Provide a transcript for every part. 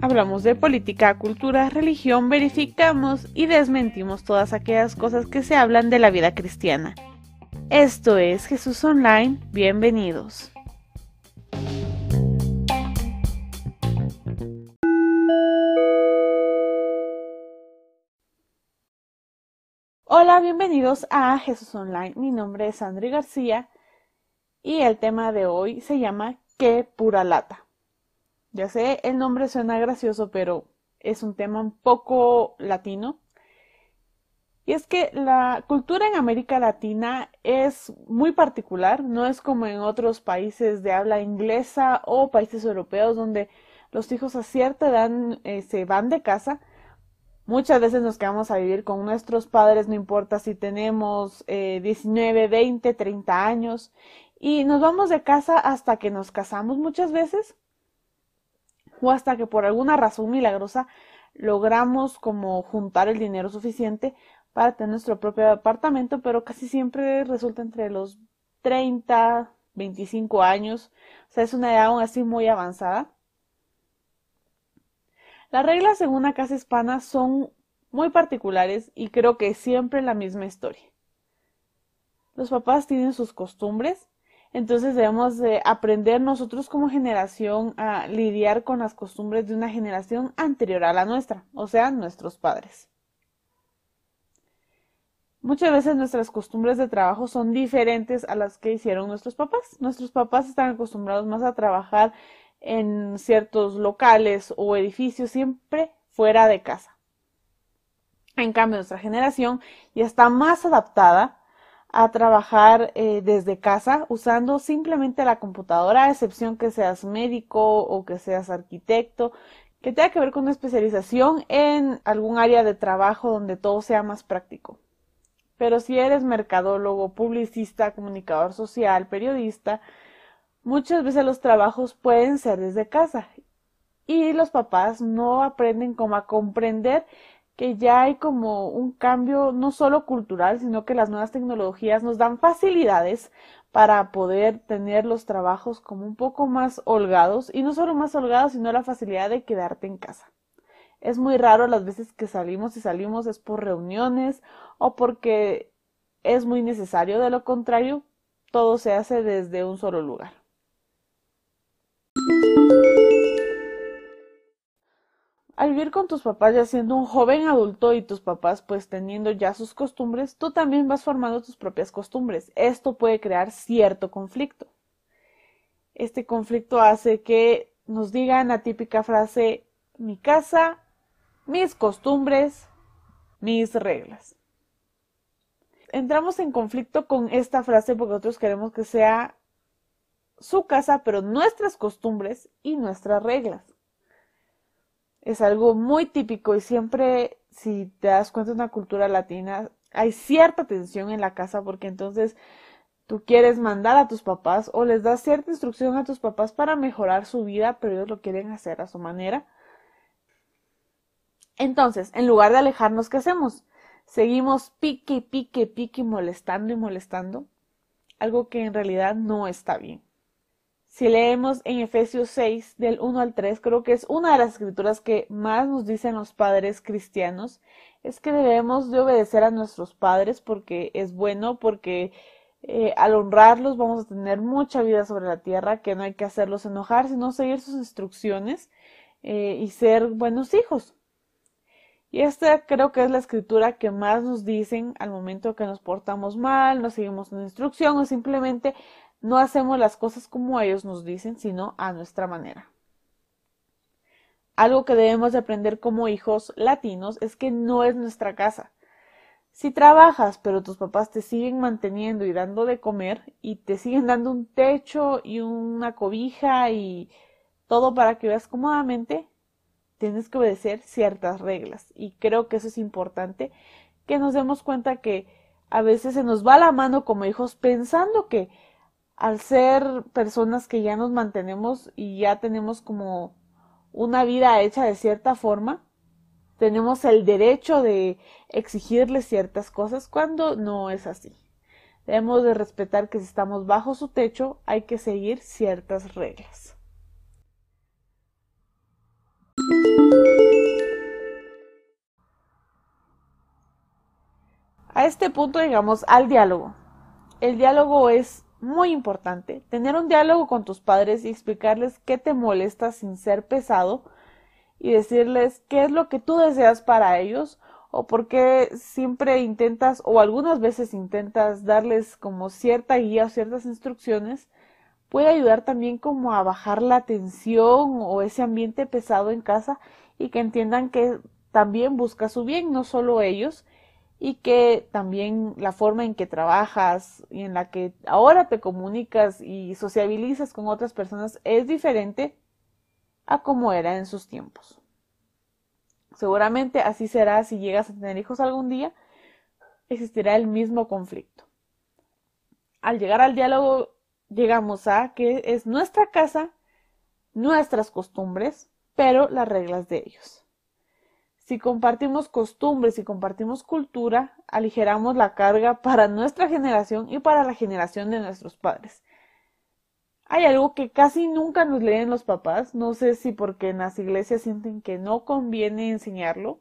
Hablamos de política, cultura, religión, verificamos y desmentimos todas aquellas cosas que se hablan de la vida cristiana. Esto es Jesús Online, bienvenidos. Hola, bienvenidos a Jesús Online. Mi nombre es André García y el tema de hoy se llama Qué pura lata. Ya sé, el nombre suena gracioso, pero es un tema un poco latino. Y es que la cultura en América Latina es muy particular, no es como en otros países de habla inglesa o países europeos donde los hijos a cierta edad eh, se van de casa. Muchas veces nos quedamos a vivir con nuestros padres, no importa si tenemos 19, 20, 30 años, y nos vamos de casa hasta que nos casamos muchas veces o hasta que por alguna razón milagrosa logramos como juntar el dinero suficiente para tener nuestro propio apartamento, pero casi siempre resulta entre los 30, 25 años, o sea, es una edad aún así muy avanzada. Las reglas en una casa hispana son muy particulares y creo que siempre la misma historia. Los papás tienen sus costumbres entonces debemos de aprender nosotros como generación a lidiar con las costumbres de una generación anterior a la nuestra, o sea, nuestros padres. Muchas veces nuestras costumbres de trabajo son diferentes a las que hicieron nuestros papás. Nuestros papás están acostumbrados más a trabajar en ciertos locales o edificios, siempre fuera de casa. En cambio, nuestra generación ya está más adaptada a trabajar eh, desde casa usando simplemente la computadora, a excepción que seas médico o que seas arquitecto, que tenga que ver con una especialización en algún área de trabajo donde todo sea más práctico. Pero si eres mercadólogo, publicista, comunicador social, periodista, muchas veces los trabajos pueden ser desde casa y los papás no aprenden cómo a comprender que ya hay como un cambio no solo cultural, sino que las nuevas tecnologías nos dan facilidades para poder tener los trabajos como un poco más holgados y no solo más holgados, sino la facilidad de quedarte en casa. Es muy raro las veces que salimos y salimos es por reuniones o porque es muy necesario, de lo contrario, todo se hace desde un solo lugar. Al vivir con tus papás ya siendo un joven adulto y tus papás pues teniendo ya sus costumbres, tú también vas formando tus propias costumbres. Esto puede crear cierto conflicto. Este conflicto hace que nos digan la típica frase mi casa, mis costumbres, mis reglas. Entramos en conflicto con esta frase porque nosotros queremos que sea su casa, pero nuestras costumbres y nuestras reglas es algo muy típico y siempre, si te das cuenta de una cultura latina, hay cierta tensión en la casa porque entonces tú quieres mandar a tus papás o les das cierta instrucción a tus papás para mejorar su vida, pero ellos lo quieren hacer a su manera. Entonces, en lugar de alejarnos, ¿qué hacemos? Seguimos pique, pique, pique, molestando y molestando, algo que en realidad no está bien. Si leemos en Efesios 6, del 1 al 3, creo que es una de las escrituras que más nos dicen los padres cristianos, es que debemos de obedecer a nuestros padres porque es bueno, porque eh, al honrarlos vamos a tener mucha vida sobre la tierra, que no hay que hacerlos enojar, sino seguir sus instrucciones eh, y ser buenos hijos. Y esta creo que es la escritura que más nos dicen al momento que nos portamos mal, no seguimos una instrucción o simplemente no hacemos las cosas como ellos nos dicen, sino a nuestra manera. Algo que debemos de aprender como hijos latinos es que no es nuestra casa. Si trabajas, pero tus papás te siguen manteniendo y dando de comer y te siguen dando un techo y una cobija y todo para que veas cómodamente, tienes que obedecer ciertas reglas. Y creo que eso es importante, que nos demos cuenta que a veces se nos va la mano como hijos pensando que al ser personas que ya nos mantenemos y ya tenemos como una vida hecha de cierta forma, tenemos el derecho de exigirles ciertas cosas cuando no es así. Debemos de respetar que si estamos bajo su techo hay que seguir ciertas reglas. A este punto llegamos al diálogo. El diálogo es muy importante. Tener un diálogo con tus padres y explicarles qué te molesta sin ser pesado y decirles qué es lo que tú deseas para ellos o por qué siempre intentas o algunas veces intentas darles como cierta guía o ciertas instrucciones puede ayudar también como a bajar la tensión o ese ambiente pesado en casa y que entiendan que también busca su bien, no solo ellos, y que también la forma en que trabajas y en la que ahora te comunicas y sociabilizas con otras personas es diferente a como era en sus tiempos. Seguramente así será si llegas a tener hijos algún día, existirá el mismo conflicto. Al llegar al diálogo, llegamos a que es nuestra casa, nuestras costumbres, pero las reglas de ellos. Si compartimos costumbres y compartimos cultura, aligeramos la carga para nuestra generación y para la generación de nuestros padres. Hay algo que casi nunca nos leen los papás, no sé si porque en las iglesias sienten que no conviene enseñarlo,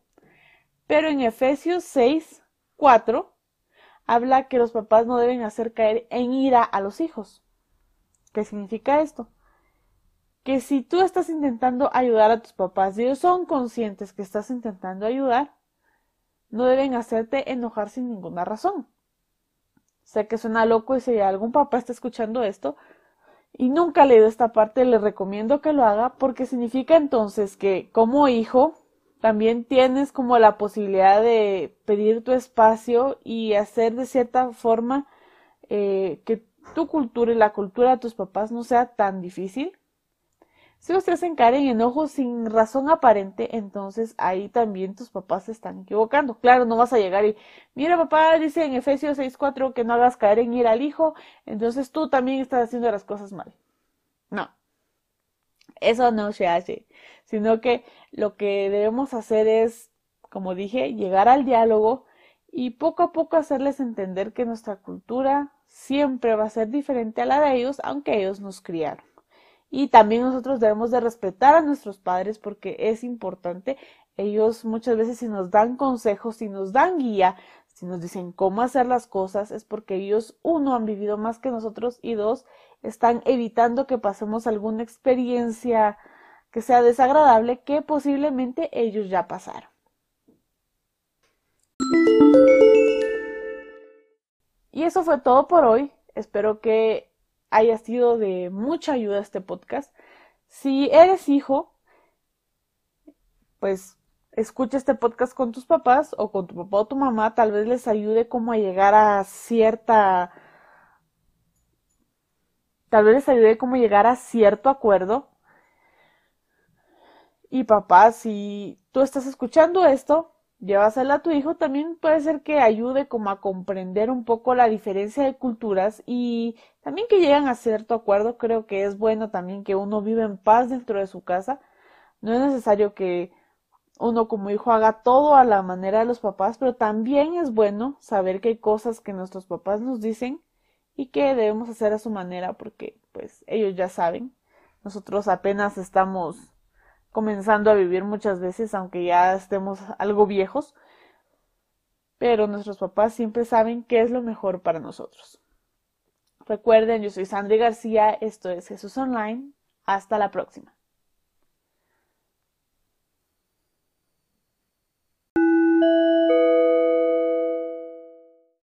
pero en Efesios 6, 4 habla que los papás no deben hacer caer en ira a los hijos. ¿Qué significa esto? Que si tú estás intentando ayudar a tus papás y ellos son conscientes que estás intentando ayudar, no deben hacerte enojar sin ninguna razón. Sé que suena loco y si algún papá está escuchando esto y nunca ha leído esta parte, le recomiendo que lo haga porque significa entonces que como hijo también tienes como la posibilidad de pedir tu espacio y hacer de cierta forma eh, que tu cultura y la cultura de tus papás no sea tan difícil si ustedes se caer en enojo sin razón aparente, entonces ahí también tus papás se están equivocando. Claro, no vas a llegar y, mira papá, dice en Efesios 6.4 que no hagas caer en ira al hijo, entonces tú también estás haciendo las cosas mal. No, eso no se hace, sino que lo que debemos hacer es, como dije, llegar al diálogo y poco a poco hacerles entender que nuestra cultura siempre va a ser diferente a la de ellos, aunque ellos nos criaron. Y también nosotros debemos de respetar a nuestros padres porque es importante. Ellos muchas veces si nos dan consejos, si nos dan guía, si nos dicen cómo hacer las cosas, es porque ellos, uno, han vivido más que nosotros y dos, están evitando que pasemos alguna experiencia que sea desagradable que posiblemente ellos ya pasaron. Y eso fue todo por hoy. Espero que haya sido de mucha ayuda este podcast. Si eres hijo, pues escucha este podcast con tus papás o con tu papá o tu mamá, tal vez les ayude como a llegar a cierta tal vez les ayude como llegar a cierto acuerdo. Y papá, si tú estás escuchando esto, llevasela a tu hijo, también puede ser que ayude como a comprender un poco la diferencia de culturas y también que lleguen a cierto acuerdo. Creo que es bueno también que uno viva en paz dentro de su casa. No es necesario que uno como hijo haga todo a la manera de los papás, pero también es bueno saber que hay cosas que nuestros papás nos dicen y que debemos hacer a su manera porque pues ellos ya saben. Nosotros apenas estamos comenzando a vivir muchas veces, aunque ya estemos algo viejos, pero nuestros papás siempre saben qué es lo mejor para nosotros. Recuerden, yo soy Sandra García, esto es Jesús Online, hasta la próxima.